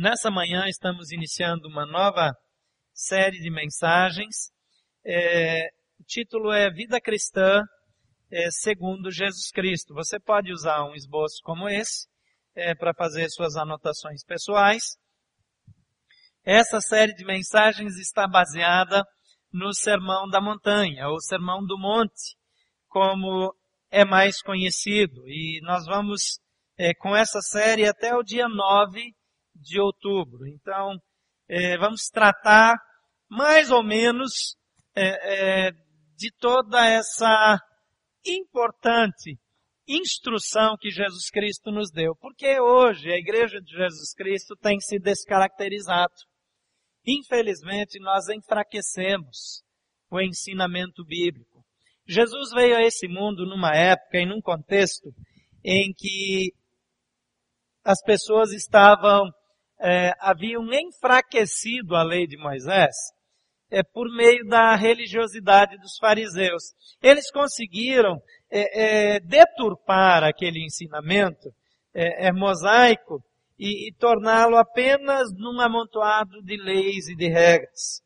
Nessa manhã estamos iniciando uma nova série de mensagens. É, o título é Vida Cristã é, segundo Jesus Cristo. Você pode usar um esboço como esse é, para fazer suas anotações pessoais. Essa série de mensagens está baseada no Sermão da Montanha, ou Sermão do Monte, como é mais conhecido. E nós vamos é, com essa série até o dia 9 de outubro. Então, é, vamos tratar mais ou menos é, é de toda essa importante instrução que Jesus Cristo nos deu. Porque hoje a igreja de Jesus Cristo tem se descaracterizado. Infelizmente, nós enfraquecemos o ensinamento bíblico. Jesus veio a esse mundo numa época e num contexto em que as pessoas estavam, é, haviam enfraquecido a lei de Moisés é, por meio da religiosidade dos fariseus. Eles conseguiram é, é, deturpar aquele ensinamento é, é mosaico e, e torná-lo apenas num amontoado de leis e de regras.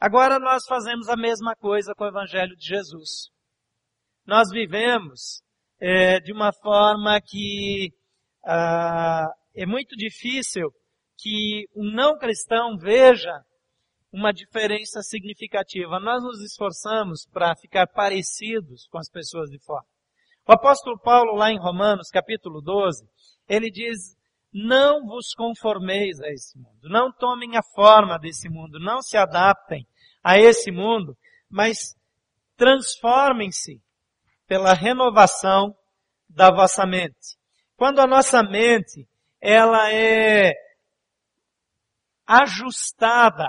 Agora nós fazemos a mesma coisa com o Evangelho de Jesus. Nós vivemos é, de uma forma que ah, é muito difícil que um não cristão veja uma diferença significativa. Nós nos esforçamos para ficar parecidos com as pessoas de fora. O apóstolo Paulo, lá em Romanos, capítulo 12, ele diz, não vos conformeis a esse mundo, não tomem a forma desse mundo, não se adaptem a esse mundo, mas transformem-se pela renovação da vossa mente. Quando a nossa mente, ela é ajustada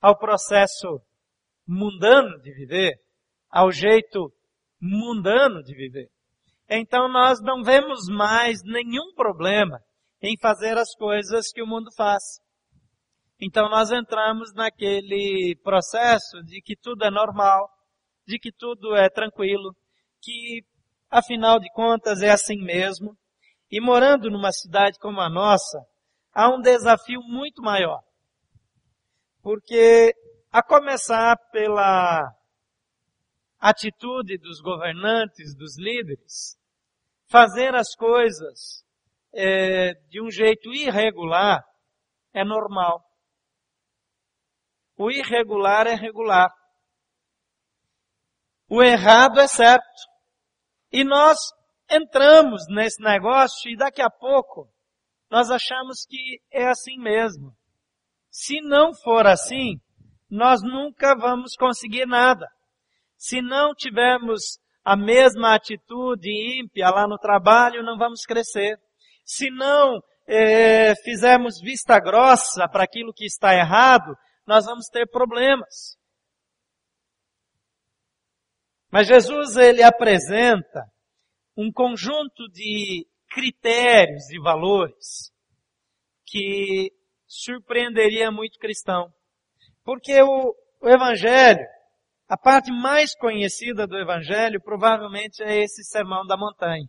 ao processo mundano de viver, ao jeito mundano de viver. Então nós não vemos mais nenhum problema em fazer as coisas que o mundo faz. Então nós entramos naquele processo de que tudo é normal, de que tudo é tranquilo, que afinal de contas é assim mesmo. E morando numa cidade como a nossa, há um desafio muito maior. Porque, a começar pela atitude dos governantes, dos líderes, fazer as coisas é, de um jeito irregular é normal. O irregular é regular. O errado é certo. E nós entramos nesse negócio e daqui a pouco nós achamos que é assim mesmo. Se não for assim, nós nunca vamos conseguir nada. Se não tivermos a mesma atitude ímpia lá no trabalho, não vamos crescer. Se não é, fizermos vista grossa para aquilo que está errado, nós vamos ter problemas. Mas Jesus ele apresenta um conjunto de critérios e valores que surpreenderia muito cristão. Porque o, o Evangelho, a parte mais conhecida do Evangelho, provavelmente é esse sermão da montanha.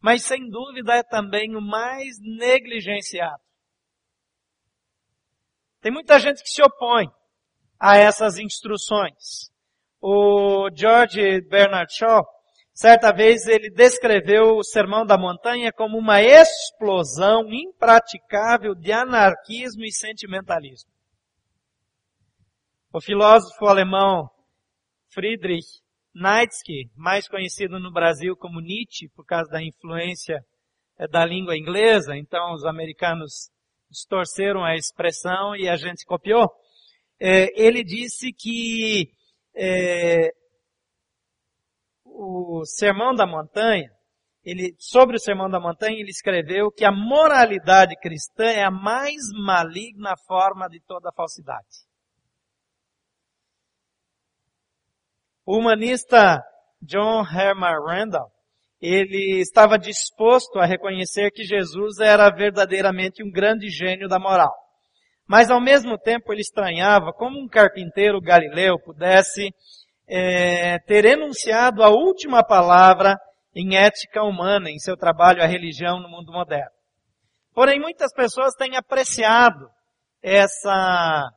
Mas sem dúvida é também o mais negligenciado. Tem muita gente que se opõe a essas instruções. O George Bernard Shaw, Certa vez ele descreveu o Sermão da Montanha como uma explosão impraticável de anarquismo e sentimentalismo. O filósofo alemão Friedrich Nietzsche, mais conhecido no Brasil como Nietzsche por causa da influência eh, da língua inglesa, então os americanos distorceram a expressão e a gente copiou. Eh, ele disse que é, o Sermão da Montanha, ele, sobre o Sermão da Montanha, ele escreveu que a moralidade cristã é a mais maligna forma de toda falsidade. O humanista John Herman Randall, ele estava disposto a reconhecer que Jesus era verdadeiramente um grande gênio da moral. Mas ao mesmo tempo ele estranhava como um carpinteiro galileu pudesse é, ter enunciado a última palavra em ética humana em seu trabalho A Religião no Mundo Moderno. Porém, muitas pessoas têm apreciado essa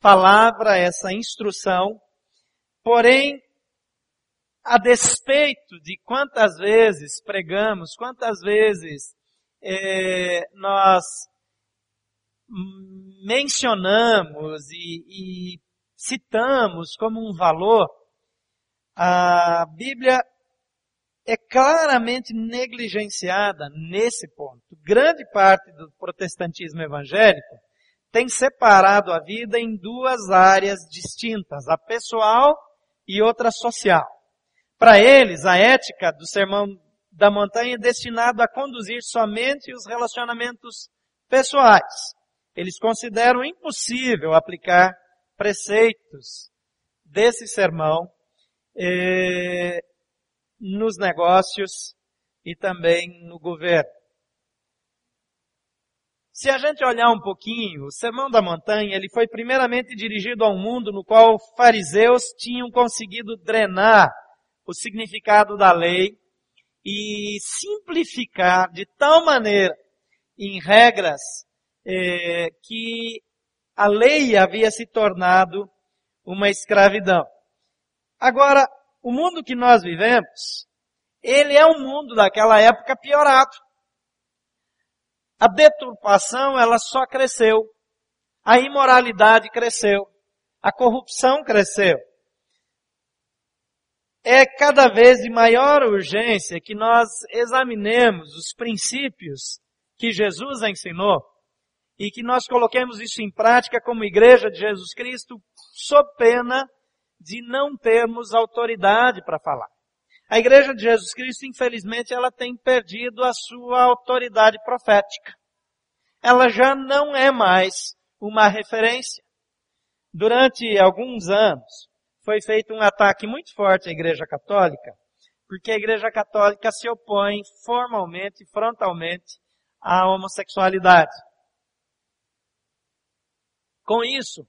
palavra, essa instrução, porém, a despeito de quantas vezes pregamos, quantas vezes é, nós mencionamos e, e citamos como um valor, a Bíblia é claramente negligenciada nesse ponto. Grande parte do protestantismo evangélico tem separado a vida em duas áreas distintas, a pessoal e outra social. Para eles, a ética do sermão da montanha é destinado a conduzir somente os relacionamentos pessoais. Eles consideram impossível aplicar preceitos desse sermão eh, nos negócios e também no governo. Se a gente olhar um pouquinho, o Sermão da Montanha, ele foi primeiramente dirigido a um mundo no qual fariseus tinham conseguido drenar o significado da lei e simplificar de tal maneira em regras eh, que a lei havia se tornado uma escravidão. Agora, o mundo que nós vivemos, ele é um mundo daquela época piorado. A deturpação, ela só cresceu. A imoralidade cresceu. A corrupção cresceu. É cada vez de maior urgência que nós examinemos os princípios que Jesus ensinou e que nós coloquemos isso em prática como igreja de Jesus Cristo, sob pena de não termos autoridade para falar. A igreja de Jesus Cristo, infelizmente, ela tem perdido a sua autoridade profética. Ela já não é mais uma referência. Durante alguns anos, foi feito um ataque muito forte à igreja católica, porque a igreja católica se opõe formalmente, frontalmente, à homossexualidade. Com isso,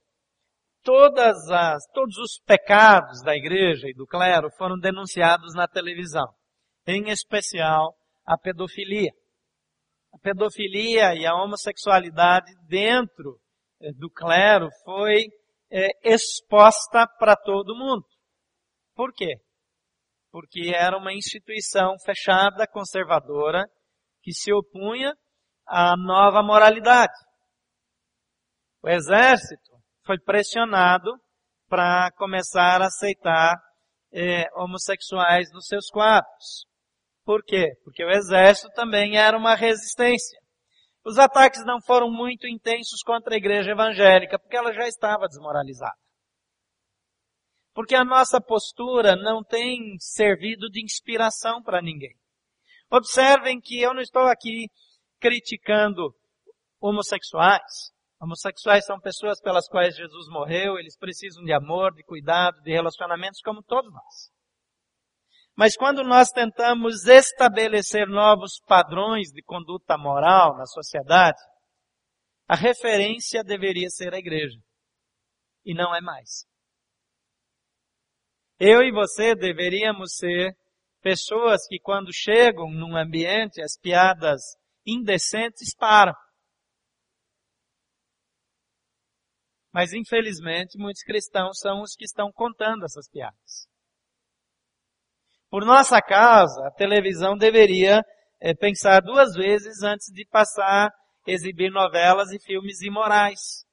todas as, todos os pecados da igreja e do clero foram denunciados na televisão. Em especial, a pedofilia. A pedofilia e a homossexualidade dentro eh, do clero foi é, exposta para todo mundo. Por quê? Porque era uma instituição fechada, conservadora, que se opunha à nova moralidade. O exército foi pressionado para começar a aceitar é, homossexuais nos seus quadros. Por quê? Porque o exército também era uma resistência. Os ataques não foram muito intensos contra a igreja evangélica, porque ela já estava desmoralizada. Porque a nossa postura não tem servido de inspiração para ninguém. Observem que eu não estou aqui criticando homossexuais. Homossexuais são pessoas pelas quais Jesus morreu, eles precisam de amor, de cuidado, de relacionamentos como todos nós. Mas quando nós tentamos estabelecer novos padrões de conduta moral na sociedade, a referência deveria ser a igreja. E não é mais. Eu e você deveríamos ser pessoas que quando chegam num ambiente, as piadas indecentes param. Mas infelizmente muitos cristãos são os que estão contando essas piadas. Por nossa causa, a televisão deveria é, pensar duas vezes antes de passar, exibir novelas e filmes imorais.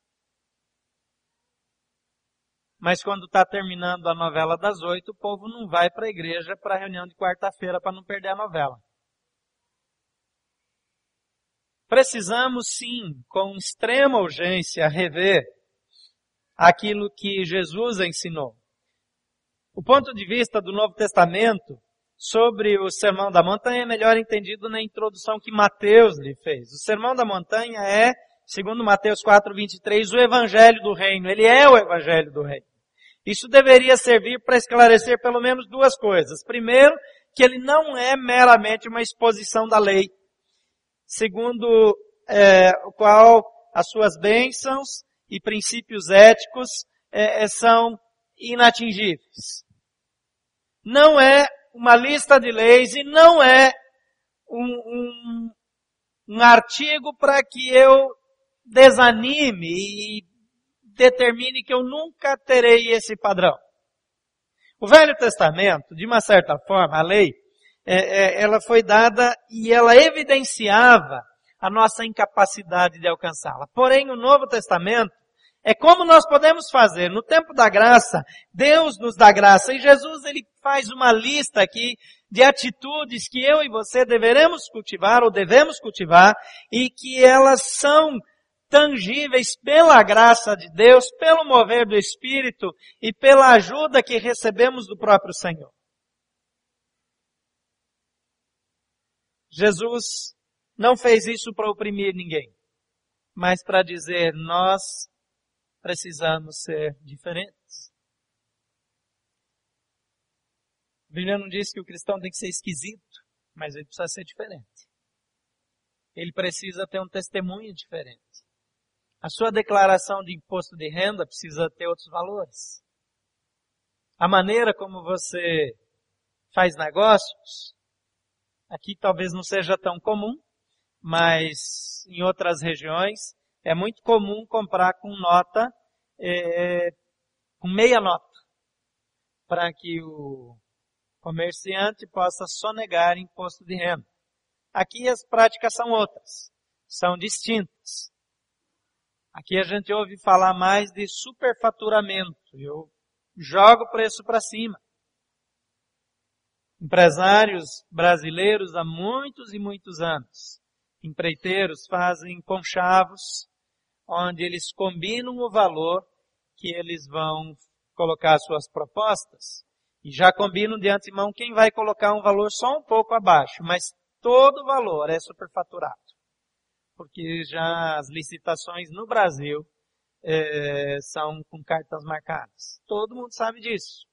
Mas quando está terminando a novela das oito, o povo não vai para a igreja para a reunião de quarta-feira para não perder a novela. Precisamos sim, com extrema urgência, rever aquilo que Jesus ensinou. O ponto de vista do Novo Testamento sobre o Sermão da Montanha é melhor entendido na introdução que Mateus lhe fez. O Sermão da Montanha é, segundo Mateus 4:23, o evangelho do reino. Ele é o evangelho do reino. Isso deveria servir para esclarecer pelo menos duas coisas. Primeiro, que ele não é meramente uma exposição da lei. Segundo é, o qual as suas bênçãos e princípios éticos é, é, são inatingíveis. Não é uma lista de leis e não é um, um, um artigo para que eu desanime e determine que eu nunca terei esse padrão. O Velho Testamento, de uma certa forma, a lei, é, é, ela foi dada e ela evidenciava a nossa incapacidade de alcançá-la. Porém, o Novo Testamento é como nós podemos fazer. No tempo da graça, Deus nos dá graça e Jesus ele faz uma lista aqui de atitudes que eu e você deveremos cultivar ou devemos cultivar e que elas são tangíveis pela graça de Deus, pelo mover do Espírito e pela ajuda que recebemos do próprio Senhor. Jesus não fez isso para oprimir ninguém, mas para dizer nós precisamos ser diferentes. A Bíblia não diz que o cristão tem que ser esquisito, mas ele precisa ser diferente. Ele precisa ter um testemunho diferente. A sua declaração de imposto de renda precisa ter outros valores. A maneira como você faz negócios, aqui talvez não seja tão comum, mas em outras regiões é muito comum comprar com nota, é, com meia nota, para que o comerciante possa sonegar imposto de renda. Aqui as práticas são outras, são distintas. Aqui a gente ouve falar mais de superfaturamento. Eu jogo o preço para cima. Empresários brasileiros há muitos e muitos anos, empreiteiros fazem conchavos onde eles combinam o valor que eles vão colocar suas propostas e já combinam de antemão quem vai colocar um valor só um pouco abaixo, mas todo o valor é superfaturado porque já as licitações no Brasil é, são com cartas marcadas. Todo mundo sabe disso.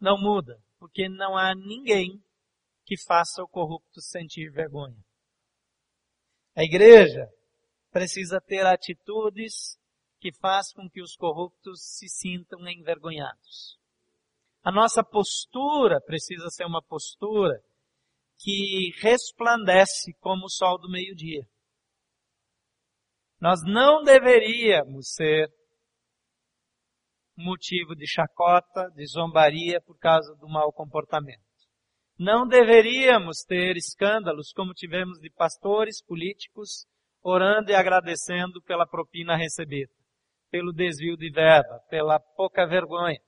Não muda, porque não há ninguém que faça o corrupto sentir vergonha. A igreja precisa ter atitudes que façam com que os corruptos se sintam envergonhados. A nossa postura precisa ser uma postura que resplandece como o sol do meio-dia. Nós não deveríamos ser motivo de chacota, de zombaria por causa do mau comportamento. Não deveríamos ter escândalos como tivemos de pastores políticos orando e agradecendo pela propina recebida, pelo desvio de verba, pela pouca vergonha,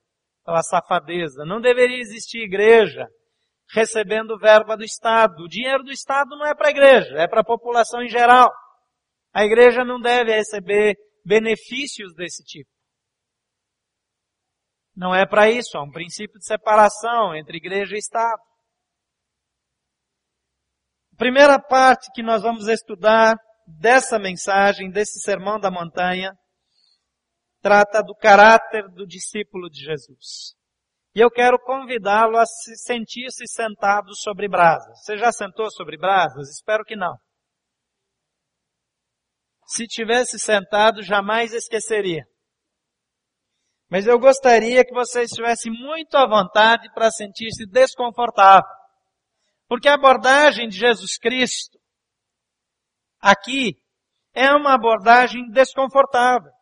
pela safadeza. Não deveria existir igreja recebendo verba do Estado. O dinheiro do Estado não é para a igreja, é para a população em geral. A igreja não deve receber benefícios desse tipo. Não é para isso, há um princípio de separação entre igreja e Estado. Primeira parte que nós vamos estudar dessa mensagem, desse sermão da montanha, trata do caráter do discípulo de Jesus. E eu quero convidá-lo a se sentir-se sentado sobre brasas. Você já sentou sobre brasas? Espero que não. Se tivesse sentado, jamais esqueceria. Mas eu gostaria que você estivesse muito à vontade para sentir-se desconfortável. Porque a abordagem de Jesus Cristo aqui é uma abordagem desconfortável.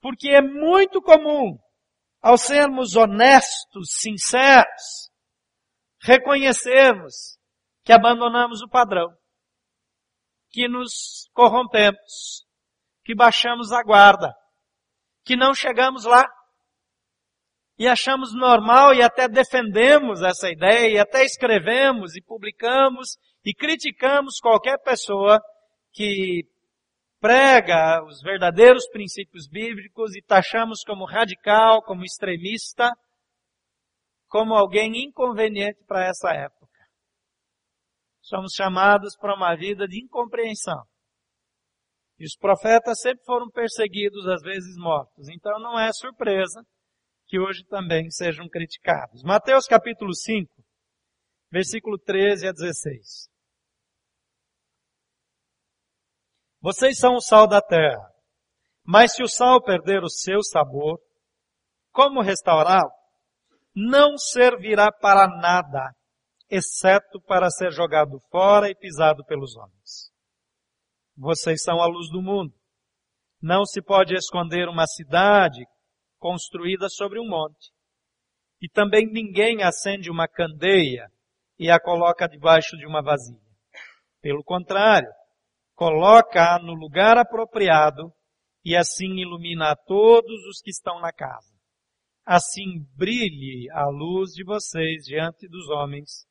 Porque é muito comum ao sermos honestos, sinceros, reconhecermos que abandonamos o padrão, que nos corrompemos, que baixamos a guarda, que não chegamos lá e achamos normal e até defendemos essa ideia e até escrevemos e publicamos e criticamos qualquer pessoa que prega os verdadeiros princípios bíblicos e taxamos como radical, como extremista, como alguém inconveniente para essa época. Somos chamados para uma vida de incompreensão. E os profetas sempre foram perseguidos, às vezes mortos. Então não é surpresa que hoje também sejam criticados. Mateus capítulo 5, versículo 13 a 16. Vocês são o sal da terra. Mas se o sal perder o seu sabor, como restaurá-lo? Não servirá para nada, exceto para ser jogado fora e pisado pelos homens. Vocês são a luz do mundo. Não se pode esconder uma cidade construída sobre um monte. E também ninguém acende uma candeia e a coloca debaixo de uma vasilha. Pelo contrário, coloca-a no lugar apropriado e assim ilumina a todos os que estão na casa. Assim brilhe a luz de vocês diante dos homens,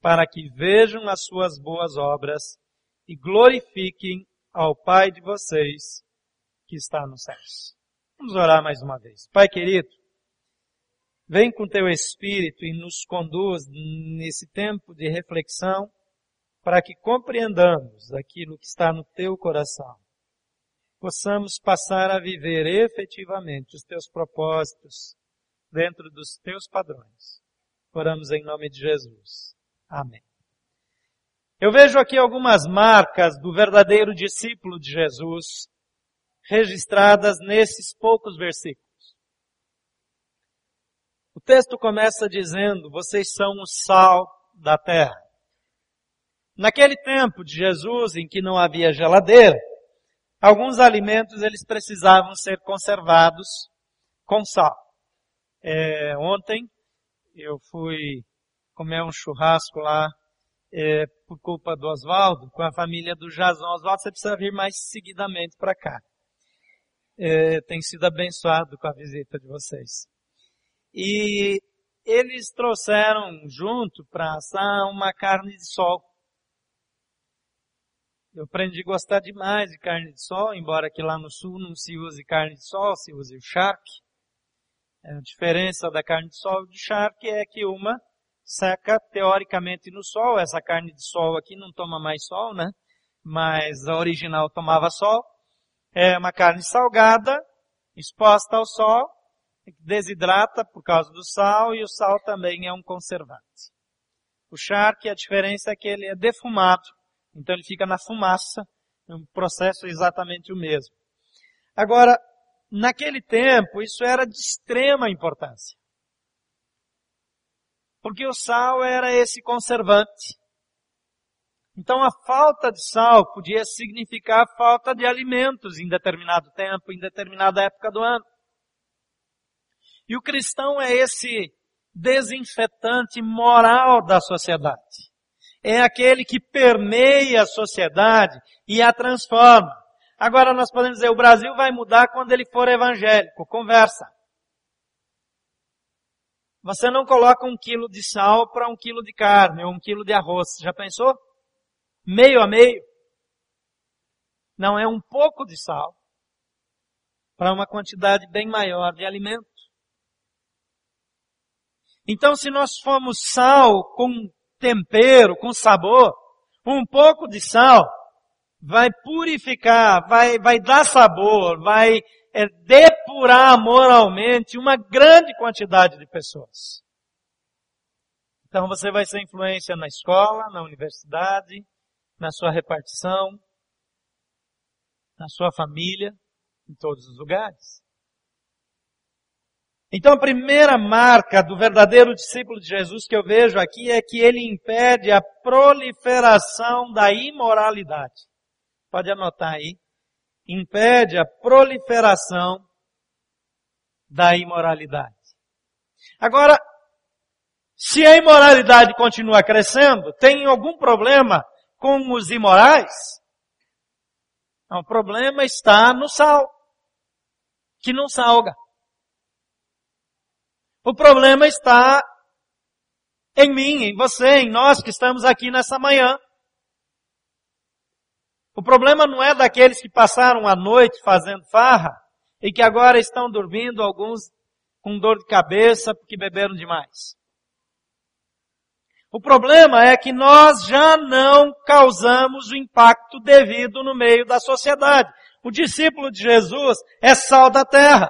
para que vejam as suas boas obras e glorifiquem ao Pai de vocês que está nos céus. Vamos orar mais uma vez. Pai querido, vem com teu Espírito e nos conduz nesse tempo de reflexão para que compreendamos aquilo que está no teu coração. Possamos passar a viver efetivamente os teus propósitos dentro dos teus padrões. Oramos em nome de Jesus. Amém. Eu vejo aqui algumas marcas do verdadeiro discípulo de Jesus registradas nesses poucos versículos. O texto começa dizendo, vocês são o sal da terra. Naquele tempo de Jesus, em que não havia geladeira, alguns alimentos eles precisavam ser conservados com sal. É, ontem eu fui comer um churrasco lá é, por culpa do Oswaldo, com a família do Jason. Oswaldo, você precisa vir mais seguidamente para cá. É, tem sido abençoado com a visita de vocês. E eles trouxeram junto para assar uma carne de sol. Eu aprendi a gostar demais de carne de sol, embora aqui lá no sul não se use carne de sol, se use o charque. A diferença da carne de sol e do charque é que uma seca teoricamente no sol. Essa carne de sol aqui não toma mais sol, né? Mas a original tomava sol. É uma carne salgada, exposta ao sol, desidrata por causa do sal e o sal também é um conservante. O charque, a diferença é que ele é defumado, então ele fica na fumaça, é um processo exatamente o mesmo. Agora, naquele tempo, isso era de extrema importância. Porque o sal era esse conservante. Então a falta de sal podia significar falta de alimentos em determinado tempo, em determinada época do ano. E o cristão é esse desinfetante moral da sociedade. É aquele que permeia a sociedade e a transforma. Agora nós podemos dizer, o Brasil vai mudar quando ele for evangélico. Conversa. Você não coloca um quilo de sal para um quilo de carne ou um quilo de arroz. Já pensou? Meio a meio. Não é um pouco de sal para uma quantidade bem maior de alimento. Então, se nós formos sal com tempero, com sabor, um pouco de sal vai purificar, vai, vai dar sabor, vai é depurar moralmente uma grande quantidade de pessoas. Então você vai ser influência na escola, na universidade, na sua repartição, na sua família, em todos os lugares. Então a primeira marca do verdadeiro discípulo de Jesus que eu vejo aqui é que ele impede a proliferação da imoralidade. Pode anotar aí impede a proliferação da imoralidade. Agora, se a imoralidade continua crescendo, tem algum problema com os imorais? O problema está no sal, que não salga. O problema está em mim, em você, em nós que estamos aqui nessa manhã. O problema não é daqueles que passaram a noite fazendo farra e que agora estão dormindo, alguns com dor de cabeça porque beberam demais. O problema é que nós já não causamos o impacto devido no meio da sociedade. O discípulo de Jesus é sal da terra.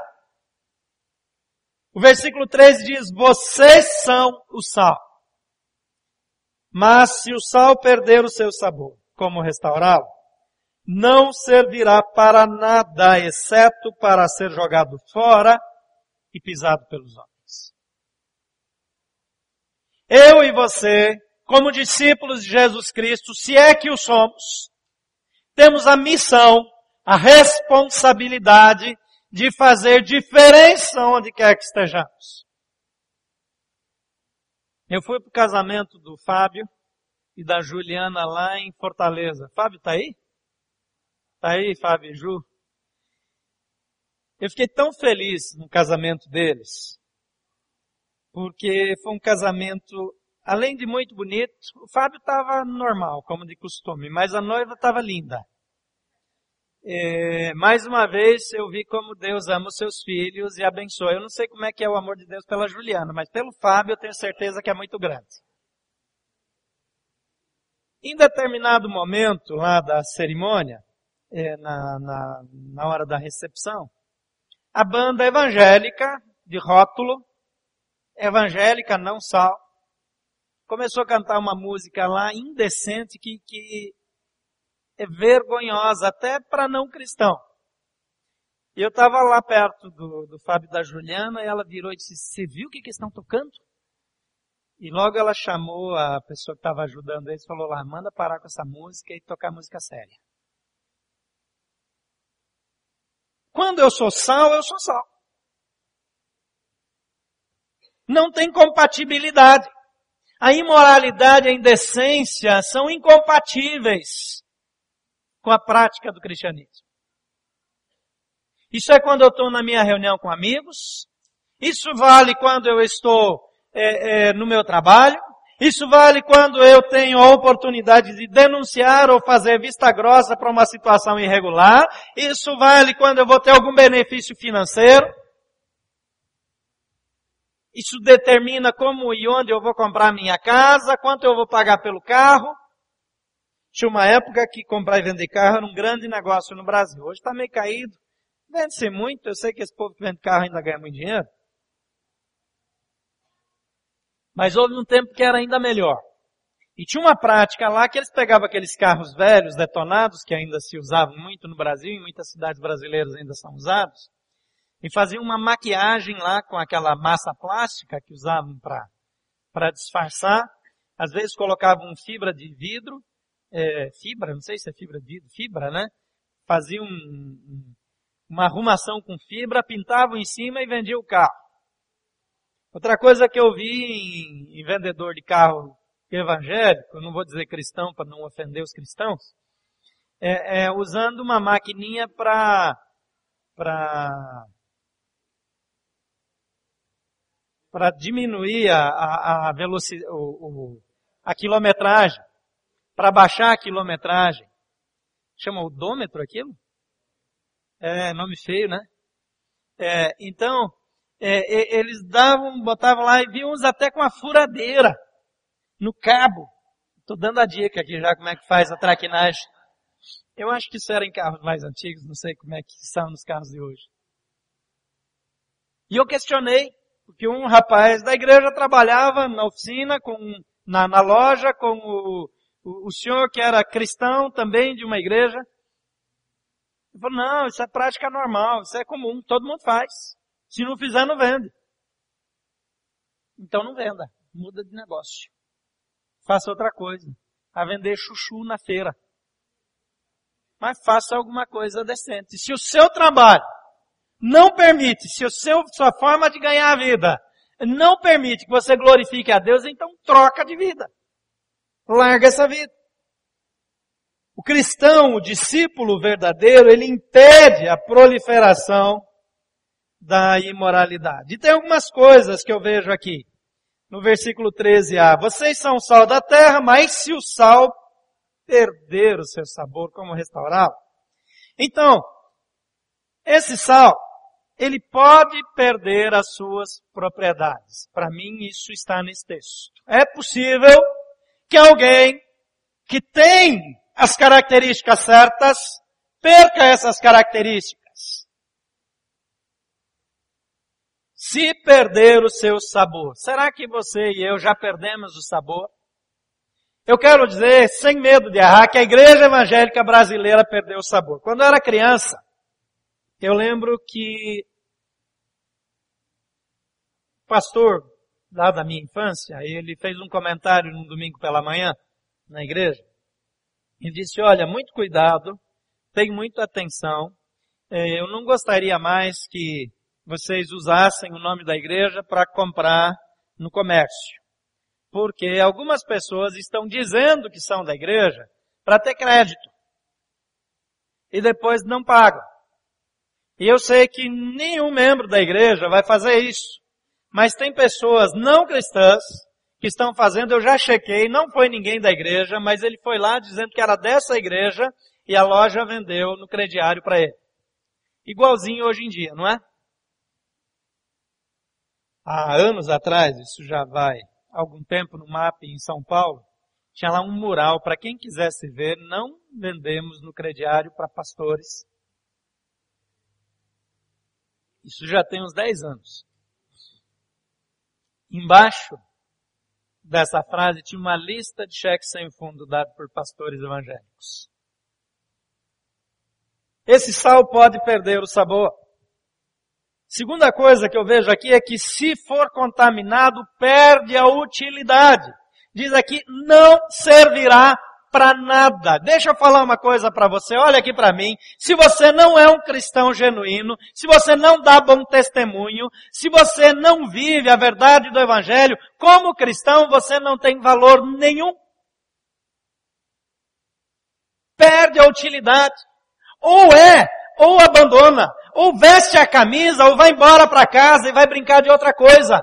O versículo 13 diz, vocês são o sal. Mas se o sal perder o seu sabor, como restaurá-lo? não servirá para nada, exceto para ser jogado fora e pisado pelos homens. Eu e você como discípulos de Jesus Cristo, se é que o somos, temos a missão, a responsabilidade de fazer diferença onde quer que estejamos. Eu fui para o casamento do Fábio e da Juliana lá em Fortaleza. Fábio tá aí? Tá aí, Fábio e Ju? Eu fiquei tão feliz no casamento deles, porque foi um casamento, além de muito bonito, o Fábio estava normal, como de costume, mas a noiva estava linda. É, mais uma vez eu vi como Deus ama os seus filhos e abençoa. Eu não sei como é que é o amor de Deus pela Juliana, mas pelo Fábio eu tenho certeza que é muito grande. Em determinado momento lá da cerimônia, é, na, na, na hora da recepção, a banda evangélica, de rótulo, evangélica não sal, começou a cantar uma música lá indecente que, que é vergonhosa, até para não cristão. E eu estava lá perto do, do Fábio da Juliana, e ela virou e disse, você viu o que, que estão tocando? E logo ela chamou a pessoa que estava ajudando eles e falou lá, manda parar com essa música e tocar música séria. Quando eu sou sal, eu sou sal. Não tem compatibilidade. A imoralidade e a indecência são incompatíveis com a prática do cristianismo. Isso é quando eu estou na minha reunião com amigos. Isso vale quando eu estou é, é, no meu trabalho. Isso vale quando eu tenho a oportunidade de denunciar ou fazer vista grossa para uma situação irregular. Isso vale quando eu vou ter algum benefício financeiro. Isso determina como e onde eu vou comprar minha casa, quanto eu vou pagar pelo carro. Tinha uma época que comprar e vender carro era um grande negócio no Brasil. Hoje está meio caído. Vende-se muito. Eu sei que esse povo que vende carro ainda ganha muito dinheiro. Mas houve um tempo que era ainda melhor. E tinha uma prática lá que eles pegavam aqueles carros velhos, detonados, que ainda se usavam muito no Brasil, em muitas cidades brasileiras ainda são usados, e faziam uma maquiagem lá com aquela massa plástica que usavam para disfarçar. Às vezes colocavam fibra de vidro é, fibra, não sei se é fibra de fibra, né? Faziam um, uma arrumação com fibra, pintavam em cima e vendiam o carro. Outra coisa que eu vi em, em vendedor de carro evangélico, não vou dizer cristão para não ofender os cristãos, é, é usando uma maquininha para para para diminuir a, a, a velocidade, o, o, a quilometragem para baixar a quilometragem. Chama odômetro aquilo? É, nome feio, né? É, então, é, eles davam, botavam lá e viam uns até com a furadeira no cabo. Estou dando a dica aqui já como é que faz a traquinagem. Eu acho que isso era em carros mais antigos, não sei como é que são nos carros de hoje. E eu questionei, porque um rapaz da igreja trabalhava na oficina, com, na, na loja, com o, o, o senhor que era cristão também de uma igreja, ele falou, não, isso é prática normal, isso é comum, todo mundo faz. Se não fizer, não vende. Então não venda, muda de negócio. Faça outra coisa. A vender chuchu na feira. Mas faça alguma coisa decente. Se o seu trabalho não permite, se seu, sua forma de ganhar a vida não permite que você glorifique a Deus, então troca de vida larga essa vida. O cristão, o discípulo verdadeiro, ele impede a proliferação da imoralidade. E tem algumas coisas que eu vejo aqui. No versículo 13a, vocês são o sal da terra, mas se o sal perder o seu sabor, como restaurá-lo? Então, esse sal, ele pode perder as suas propriedades. Para mim, isso está nesse texto. É possível que alguém que tem as características certas perca essas características. Se perder o seu sabor, será que você e eu já perdemos o sabor? Eu quero dizer, sem medo de errar, que a igreja evangélica brasileira perdeu o sabor. Quando eu era criança, eu lembro que pastor lá da minha infância, ele fez um comentário num domingo pela manhã, na igreja, e disse, olha, muito cuidado, tenha muita atenção, é, eu não gostaria mais que vocês usassem o nome da igreja para comprar no comércio. Porque algumas pessoas estão dizendo que são da igreja para ter crédito. E depois não pagam. E eu sei que nenhum membro da igreja vai fazer isso. Mas tem pessoas não cristãs que estão fazendo, eu já chequei, não foi ninguém da igreja, mas ele foi lá dizendo que era dessa igreja e a loja vendeu no crediário para ele. Igualzinho hoje em dia, não é? Há anos atrás, isso já vai algum tempo no MAP em São Paulo, tinha lá um mural para quem quisesse ver, não vendemos no crediário para pastores. Isso já tem uns 10 anos. Embaixo dessa frase tinha uma lista de cheques sem fundo dado por pastores evangélicos. Esse sal pode perder o sabor. Segunda coisa que eu vejo aqui é que se for contaminado, perde a utilidade. Diz aqui, não servirá para nada. Deixa eu falar uma coisa para você, olha aqui para mim. Se você não é um cristão genuíno, se você não dá bom testemunho, se você não vive a verdade do evangelho, como cristão você não tem valor nenhum. Perde a utilidade. Ou é, ou abandona, ou veste a camisa, ou vai embora para casa e vai brincar de outra coisa.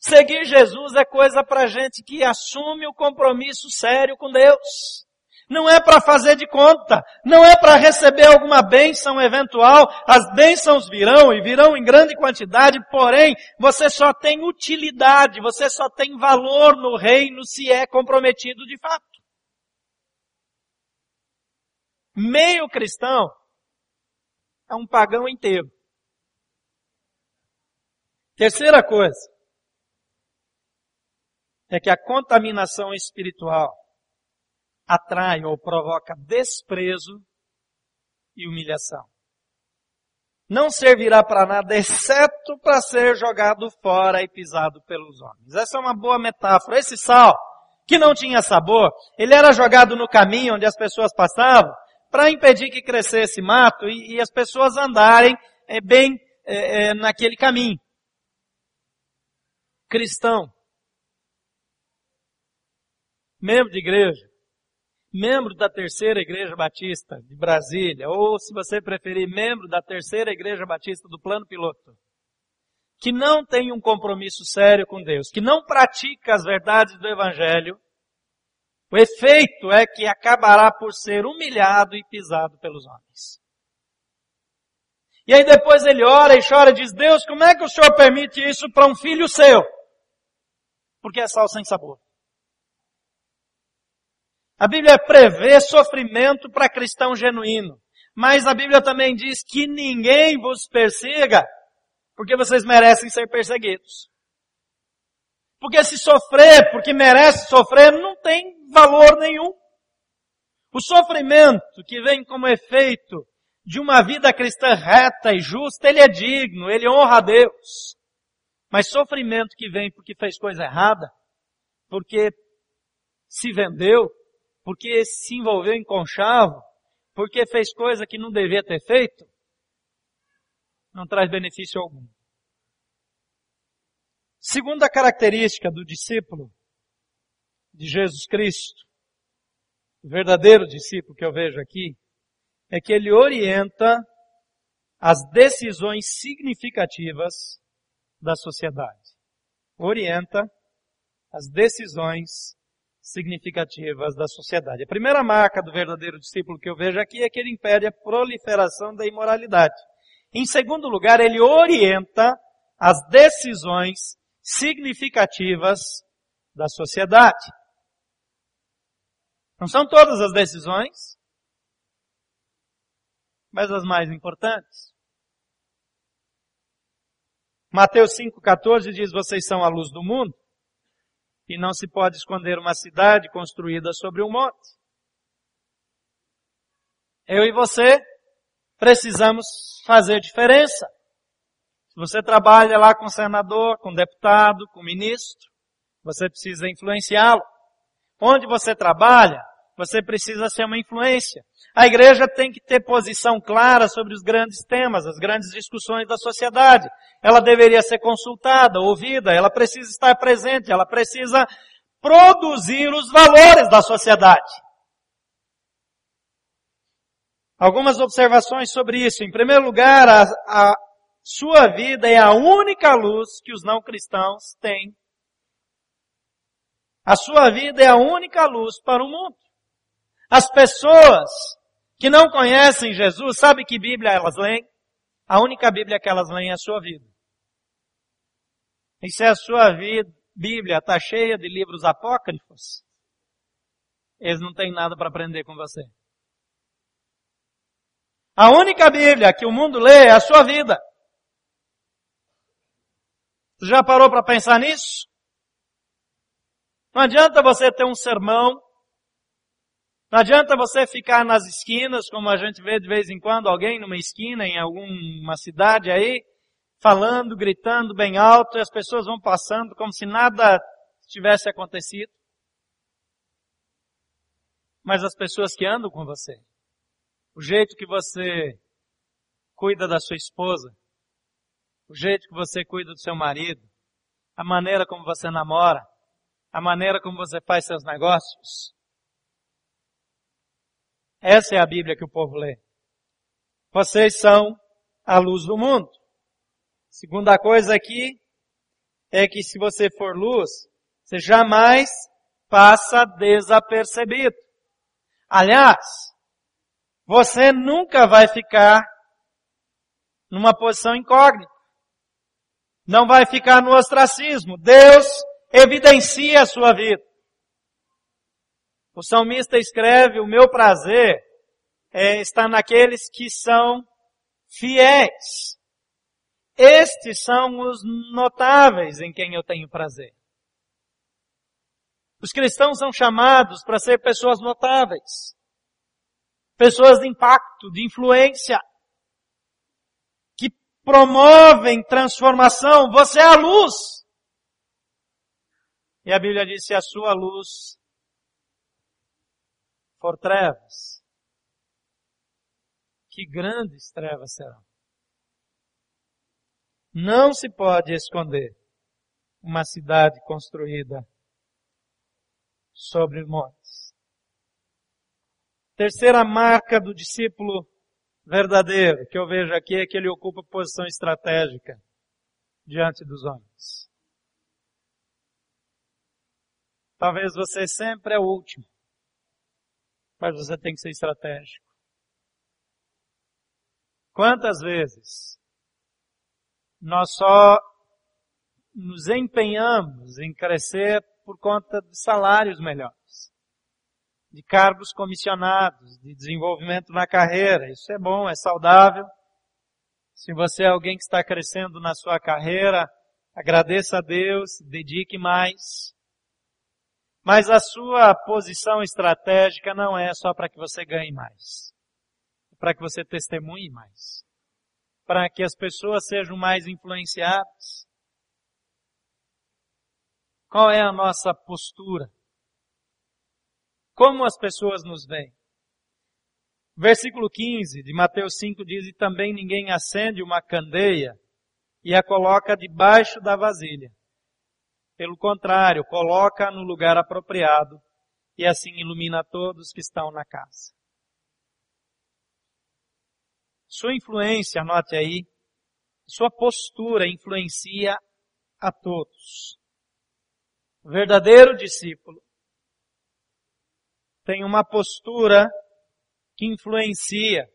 Seguir Jesus é coisa para gente que assume o compromisso sério com Deus. Não é para fazer de conta, não é para receber alguma bênção eventual. As bênçãos virão e virão em grande quantidade, porém, você só tem utilidade, você só tem valor no reino se é comprometido de fato. Meio cristão é um pagão inteiro. Terceira coisa, é que a contaminação espiritual atrai ou provoca desprezo e humilhação. Não servirá para nada, exceto para ser jogado fora e pisado pelos homens. Essa é uma boa metáfora. Esse sal, que não tinha sabor, ele era jogado no caminho onde as pessoas passavam, para impedir que crescesse mato e, e as pessoas andarem é, bem é, é, naquele caminho. Cristão, membro de igreja, membro da terceira igreja batista de Brasília, ou se você preferir, membro da terceira igreja batista do plano piloto, que não tem um compromisso sério com Deus, que não pratica as verdades do evangelho, o efeito é que acabará por ser humilhado e pisado pelos homens. E aí depois ele ora e chora e diz, Deus, como é que o Senhor permite isso para um filho seu? Porque é sal sem sabor. A Bíblia prevê sofrimento para cristão genuíno. Mas a Bíblia também diz que ninguém vos persiga, porque vocês merecem ser perseguidos. Porque se sofrer, porque merece sofrer, não tem valor nenhum. O sofrimento que vem como efeito de uma vida cristã reta e justa, ele é digno, ele honra a Deus. Mas sofrimento que vem porque fez coisa errada, porque se vendeu, porque se envolveu em conchavo, porque fez coisa que não devia ter feito, não traz benefício algum. Segunda característica do discípulo de Jesus Cristo, o verdadeiro discípulo que eu vejo aqui, é que ele orienta as decisões significativas da sociedade. Orienta as decisões significativas da sociedade. A primeira marca do verdadeiro discípulo que eu vejo aqui é que ele impede a proliferação da imoralidade. Em segundo lugar, ele orienta as decisões significativas da sociedade. Não são todas as decisões, mas as mais importantes. Mateus 5,14 diz, vocês são a luz do mundo e não se pode esconder uma cidade construída sobre um monte. Eu e você precisamos fazer diferença. Se você trabalha lá com senador, com deputado, com ministro, você precisa influenciá-lo. Onde você trabalha, você precisa ser uma influência. A igreja tem que ter posição clara sobre os grandes temas, as grandes discussões da sociedade. Ela deveria ser consultada, ouvida, ela precisa estar presente, ela precisa produzir os valores da sociedade. Algumas observações sobre isso. Em primeiro lugar, a, a sua vida é a única luz que os não cristãos têm. A sua vida é a única luz para o mundo. As pessoas que não conhecem Jesus, sabe que Bíblia elas leem? A única Bíblia que elas leem é a sua vida. E se a sua vida, Bíblia está cheia de livros apócrifos, eles não têm nada para aprender com você. A única Bíblia que o mundo lê é a sua vida. Já parou para pensar nisso? Não adianta você ter um sermão não adianta você ficar nas esquinas, como a gente vê de vez em quando alguém numa esquina em alguma cidade aí, falando, gritando bem alto, e as pessoas vão passando como se nada tivesse acontecido. Mas as pessoas que andam com você, o jeito que você cuida da sua esposa, o jeito que você cuida do seu marido, a maneira como você namora, a maneira como você faz seus negócios, essa é a Bíblia que o povo lê. Vocês são a luz do mundo. Segunda coisa aqui é que se você for luz, você jamais passa desapercebido. Aliás, você nunca vai ficar numa posição incógnita. Não vai ficar no ostracismo. Deus evidencia a sua vida. O salmista escreve: O meu prazer é, está naqueles que são fiéis. Estes são os notáveis em quem eu tenho prazer. Os cristãos são chamados para ser pessoas notáveis, pessoas de impacto, de influência, que promovem transformação. Você é a luz. E a Bíblia diz: se a sua luz for trevas, que grandes trevas serão. Não se pode esconder uma cidade construída sobre montes. Terceira marca do discípulo verdadeiro que eu vejo aqui é que ele ocupa posição estratégica diante dos homens. Talvez você sempre é o último mas você tem que ser estratégico. Quantas vezes nós só nos empenhamos em crescer por conta de salários melhores, de cargos comissionados, de desenvolvimento na carreira. Isso é bom, é saudável. Se você é alguém que está crescendo na sua carreira, agradeça a Deus, dedique mais. Mas a sua posição estratégica não é só para que você ganhe mais. Para que você testemunhe mais. Para que as pessoas sejam mais influenciadas. Qual é a nossa postura? Como as pessoas nos veem? Versículo 15 de Mateus 5 diz, e também ninguém acende uma candeia e a coloca debaixo da vasilha pelo contrário, coloca no lugar apropriado e assim ilumina todos que estão na casa. Sua influência, anote aí, sua postura influencia a todos. O verdadeiro discípulo tem uma postura que influencia.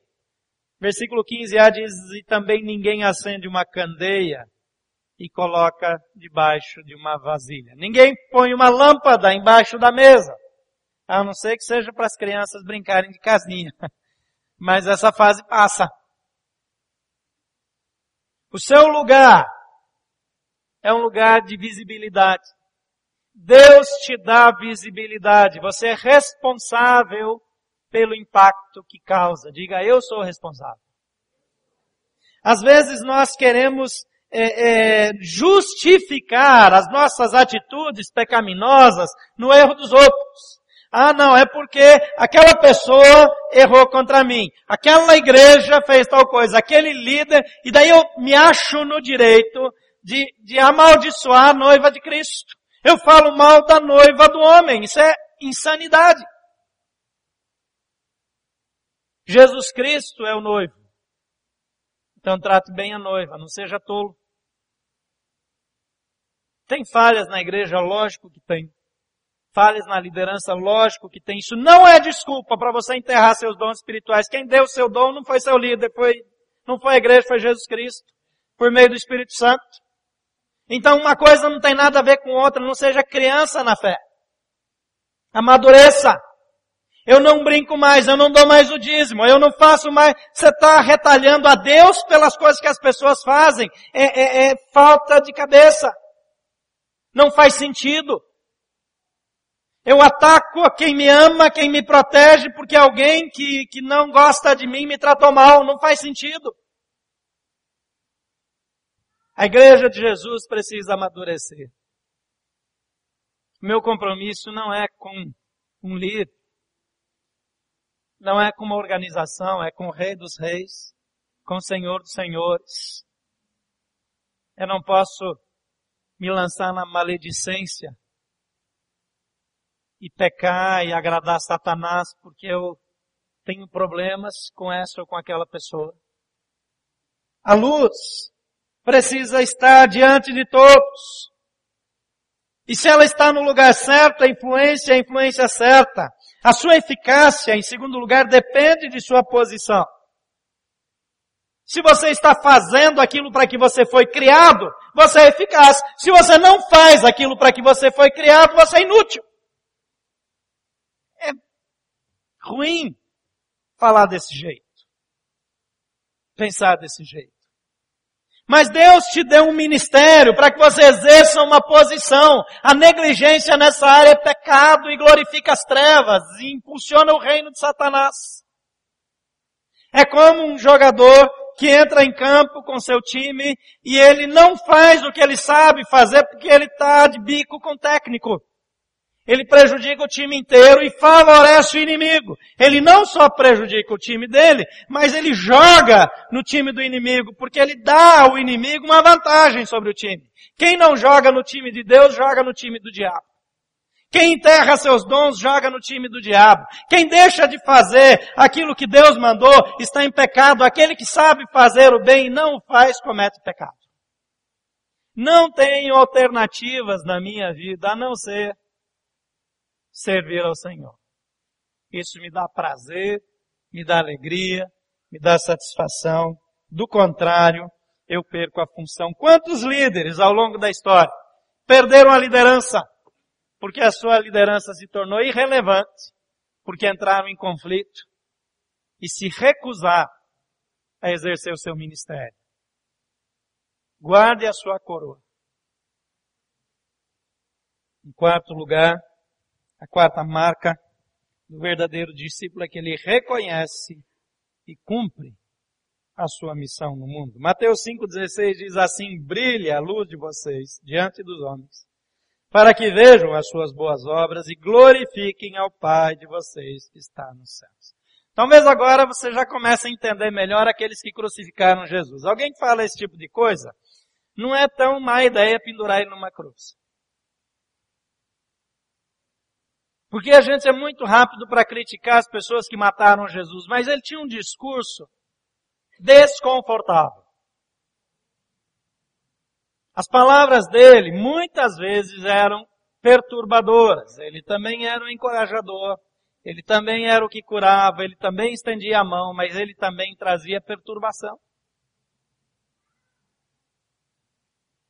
Versículo 15a diz, e também ninguém acende uma candeia e coloca debaixo de uma vasilha. Ninguém põe uma lâmpada embaixo da mesa. A não ser que seja para as crianças brincarem de casinha. Mas essa fase passa. O seu lugar é um lugar de visibilidade. Deus te dá visibilidade. Você é responsável pelo impacto que causa. Diga, eu sou responsável. Às vezes nós queremos é, é, justificar as nossas atitudes pecaminosas no erro dos outros. Ah, não, é porque aquela pessoa errou contra mim. Aquela igreja fez tal coisa, aquele líder, e daí eu me acho no direito de, de amaldiçoar a noiva de Cristo. Eu falo mal da noiva do homem. Isso é insanidade. Jesus Cristo é o noivo. Então trate bem a noiva, não seja tolo. Tem falhas na igreja? Lógico que tem. Falhas na liderança? Lógico que tem. Isso não é desculpa para você enterrar seus dons espirituais. Quem deu seu dom não foi seu líder, foi, não foi a igreja, foi Jesus Cristo. Por meio do Espírito Santo. Então uma coisa não tem nada a ver com outra, não seja criança na fé. Amadureça. Eu não brinco mais, eu não dou mais o dízimo, eu não faço mais. Você está retalhando a Deus pelas coisas que as pessoas fazem. É, é, é falta de cabeça. Não faz sentido. Eu ataco a quem me ama, quem me protege, porque alguém que, que não gosta de mim me tratou mal. Não faz sentido. A igreja de Jesus precisa amadurecer. Meu compromisso não é com um líder, não é com uma organização, é com o Rei dos Reis, com o Senhor dos Senhores. Eu não posso me lançar na maledicência e pecar e agradar Satanás porque eu tenho problemas com essa ou com aquela pessoa. A luz precisa estar diante de todos. E se ela está no lugar certo, a influência é a influência certa. A sua eficácia, em segundo lugar, depende de sua posição. Se você está fazendo aquilo para que você foi criado, você é eficaz. Se você não faz aquilo para que você foi criado, você é inútil. É ruim falar desse jeito. Pensar desse jeito. Mas Deus te deu um ministério para que você exerça uma posição. A negligência nessa área é pecado e glorifica as trevas e impulsiona o reino de Satanás. É como um jogador que entra em campo com seu time e ele não faz o que ele sabe fazer porque ele está de bico com o técnico. Ele prejudica o time inteiro e favorece o inimigo. Ele não só prejudica o time dele, mas ele joga no time do inimigo, porque ele dá ao inimigo uma vantagem sobre o time. Quem não joga no time de Deus, joga no time do diabo. Quem enterra seus dons, joga no time do diabo. Quem deixa de fazer aquilo que Deus mandou, está em pecado. Aquele que sabe fazer o bem e não o faz, comete pecado. Não tenho alternativas na minha vida a não ser servir ao Senhor. Isso me dá prazer, me dá alegria, me dá satisfação. Do contrário, eu perco a função. Quantos líderes ao longo da história perderam a liderança porque a sua liderança se tornou irrelevante, porque entraram em conflito e se recusar a exercer o seu ministério? Guarde a sua coroa. Em quarto lugar, a quarta marca do verdadeiro discípulo é que ele reconhece e cumpre a sua missão no mundo. Mateus 5,16 diz assim, brilha a luz de vocês diante dos homens, para que vejam as suas boas obras e glorifiquem ao Pai de vocês que está nos céus. Talvez agora você já comece a entender melhor aqueles que crucificaram Jesus. Alguém que fala esse tipo de coisa, não é tão má ideia pendurar ele numa cruz. Porque a gente é muito rápido para criticar as pessoas que mataram Jesus, mas ele tinha um discurso desconfortável. As palavras dele muitas vezes eram perturbadoras. Ele também era um encorajador. Ele também era o que curava. Ele também estendia a mão, mas ele também trazia perturbação.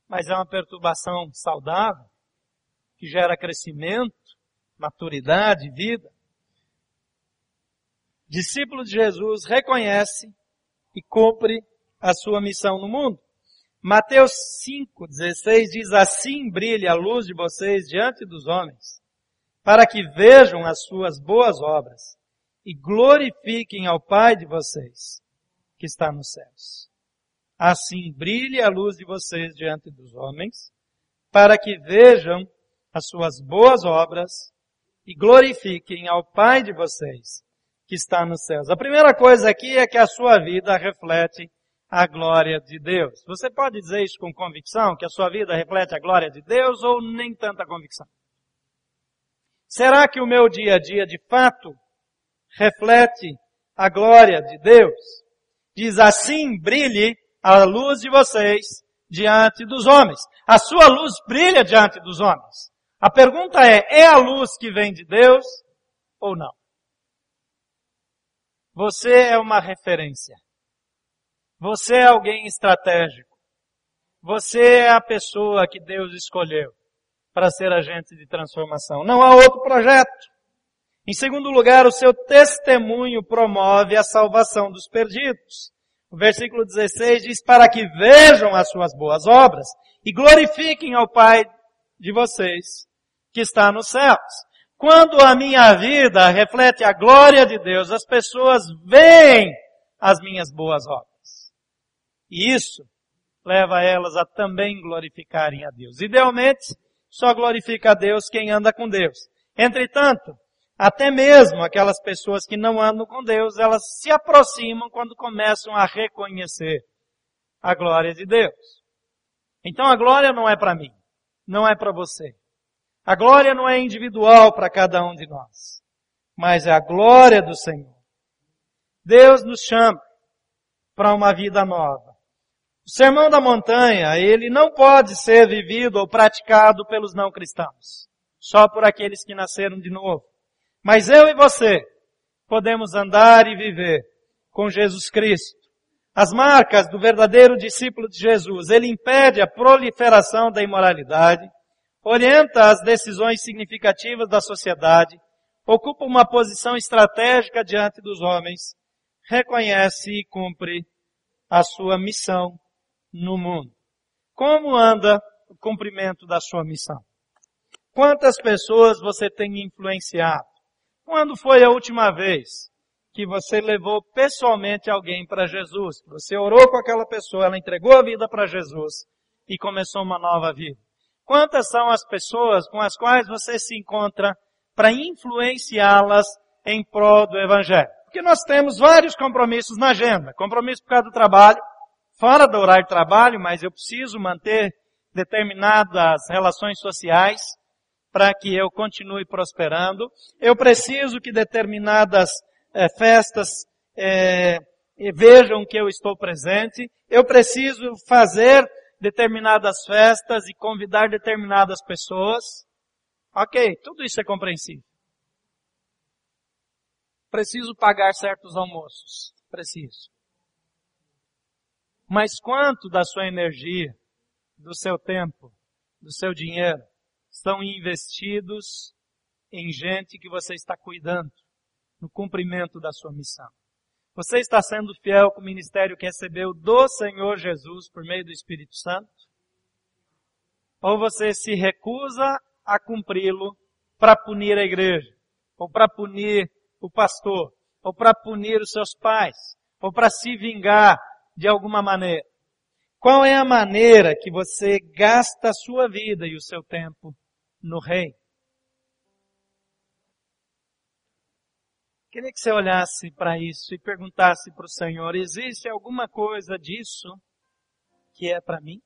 Mas é uma perturbação saudável, que gera crescimento, maturidade, vida. Discípulo de Jesus reconhece e cumpre a sua missão no mundo. Mateus 5,16 diz assim brilha a luz de vocês diante dos homens, para que vejam as suas boas obras e glorifiquem ao Pai de vocês, que está nos céus. Assim brilhe a luz de vocês diante dos homens, para que vejam as suas boas obras e glorifiquem ao Pai de vocês que está nos céus. A primeira coisa aqui é que a sua vida reflete a glória de Deus. Você pode dizer isso com convicção, que a sua vida reflete a glória de Deus ou nem tanta convicção? Será que o meu dia a dia de fato reflete a glória de Deus? Diz assim, brilhe a luz de vocês diante dos homens. A sua luz brilha diante dos homens. A pergunta é, é a luz que vem de Deus ou não? Você é uma referência. Você é alguém estratégico. Você é a pessoa que Deus escolheu para ser agente de transformação. Não há outro projeto. Em segundo lugar, o seu testemunho promove a salvação dos perdidos. O versículo 16 diz, para que vejam as suas boas obras e glorifiquem ao Pai de vocês que está nos céus. Quando a minha vida reflete a glória de Deus, as pessoas veem as minhas boas obras. E isso leva elas a também glorificarem a Deus. Idealmente, só glorifica a Deus quem anda com Deus. Entretanto, até mesmo aquelas pessoas que não andam com Deus, elas se aproximam quando começam a reconhecer a glória de Deus. Então a glória não é para mim, não é para você. A glória não é individual para cada um de nós, mas é a glória do Senhor. Deus nos chama para uma vida nova. O sermão da montanha, ele não pode ser vivido ou praticado pelos não cristãos, só por aqueles que nasceram de novo. Mas eu e você podemos andar e viver com Jesus Cristo. As marcas do verdadeiro discípulo de Jesus, ele impede a proliferação da imoralidade, orienta as decisões significativas da sociedade, ocupa uma posição estratégica diante dos homens, reconhece e cumpre a sua missão no mundo. Como anda o cumprimento da sua missão? Quantas pessoas você tem influenciado? Quando foi a última vez que você levou pessoalmente alguém para Jesus? Você orou com aquela pessoa, ela entregou a vida para Jesus e começou uma nova vida. Quantas são as pessoas com as quais você se encontra para influenciá-las em prol do Evangelho? Porque nós temos vários compromissos na agenda. Compromisso por causa do trabalho, fora do horário de trabalho, mas eu preciso manter determinadas relações sociais para que eu continue prosperando. Eu preciso que determinadas é, festas é, vejam que eu estou presente. Eu preciso fazer determinadas festas e convidar determinadas pessoas. Ok, tudo isso é compreensível. Preciso pagar certos almoços. Preciso. Mas quanto da sua energia, do seu tempo, do seu dinheiro, estão investidos em gente que você está cuidando no cumprimento da sua missão? Você está sendo fiel com o ministério que recebeu do Senhor Jesus por meio do Espírito Santo? Ou você se recusa a cumpri-lo para punir a igreja? Ou para punir o pastor? Ou para punir os seus pais? Ou para se vingar de alguma maneira. Qual é a maneira que você gasta a sua vida e o seu tempo no reino? Queria que você olhasse para isso e perguntasse para o Senhor: existe alguma coisa disso que é para mim?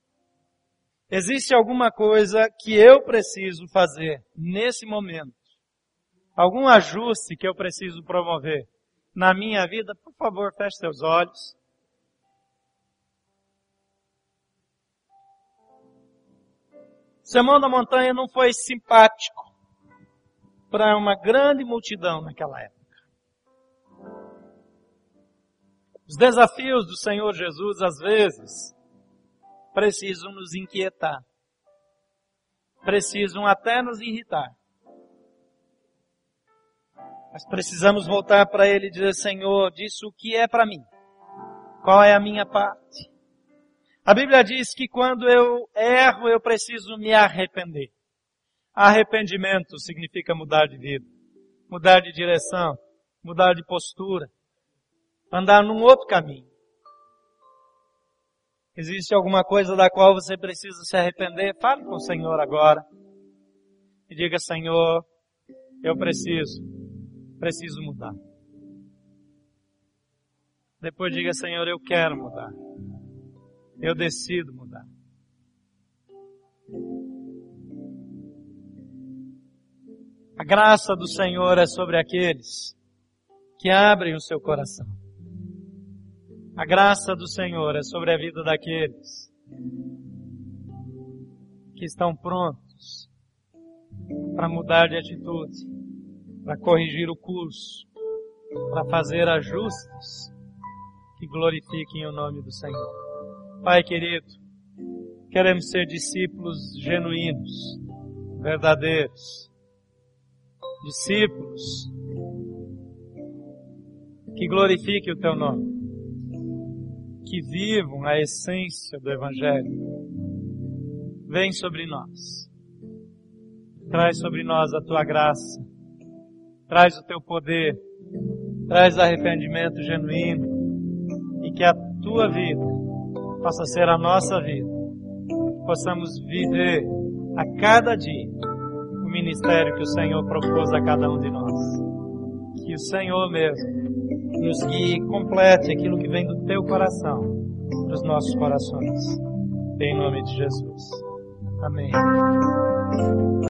Existe alguma coisa que eu preciso fazer nesse momento? Algum ajuste que eu preciso promover na minha vida? Por favor, feche seus olhos. Sermão da Montanha não foi simpático para uma grande multidão naquela época. Os desafios do Senhor Jesus, às vezes, precisam nos inquietar. Precisam até nos irritar. Mas precisamos voltar para Ele e dizer, Senhor, disso o que é para mim. Qual é a minha parte? A Bíblia diz que quando eu erro, eu preciso me arrepender. Arrependimento significa mudar de vida, mudar de direção, mudar de postura, andar num outro caminho. Existe alguma coisa da qual você precisa se arrepender? Fale com o Senhor agora. E diga, Senhor, eu preciso, preciso mudar. Depois diga, Senhor, eu quero mudar. Eu decido mudar. A graça do Senhor é sobre aqueles que abrem o seu coração. A graça do Senhor é sobre a vida daqueles que estão prontos para mudar de atitude, para corrigir o curso, para fazer ajustes que glorifiquem o nome do Senhor. Pai querido, queremos ser discípulos genuínos, verdadeiros, discípulos que glorifiquem o teu nome, que vivam a essência do Evangelho. Vem sobre nós, traz sobre nós a tua graça, traz o teu poder, traz arrependimento genuíno e que a tua vida possa ser a nossa vida, possamos viver a cada dia o ministério que o Senhor propôs a cada um de nós. Que o Senhor mesmo nos guie e complete aquilo que vem do teu coração para os nossos corações. Em nome de Jesus. Amém.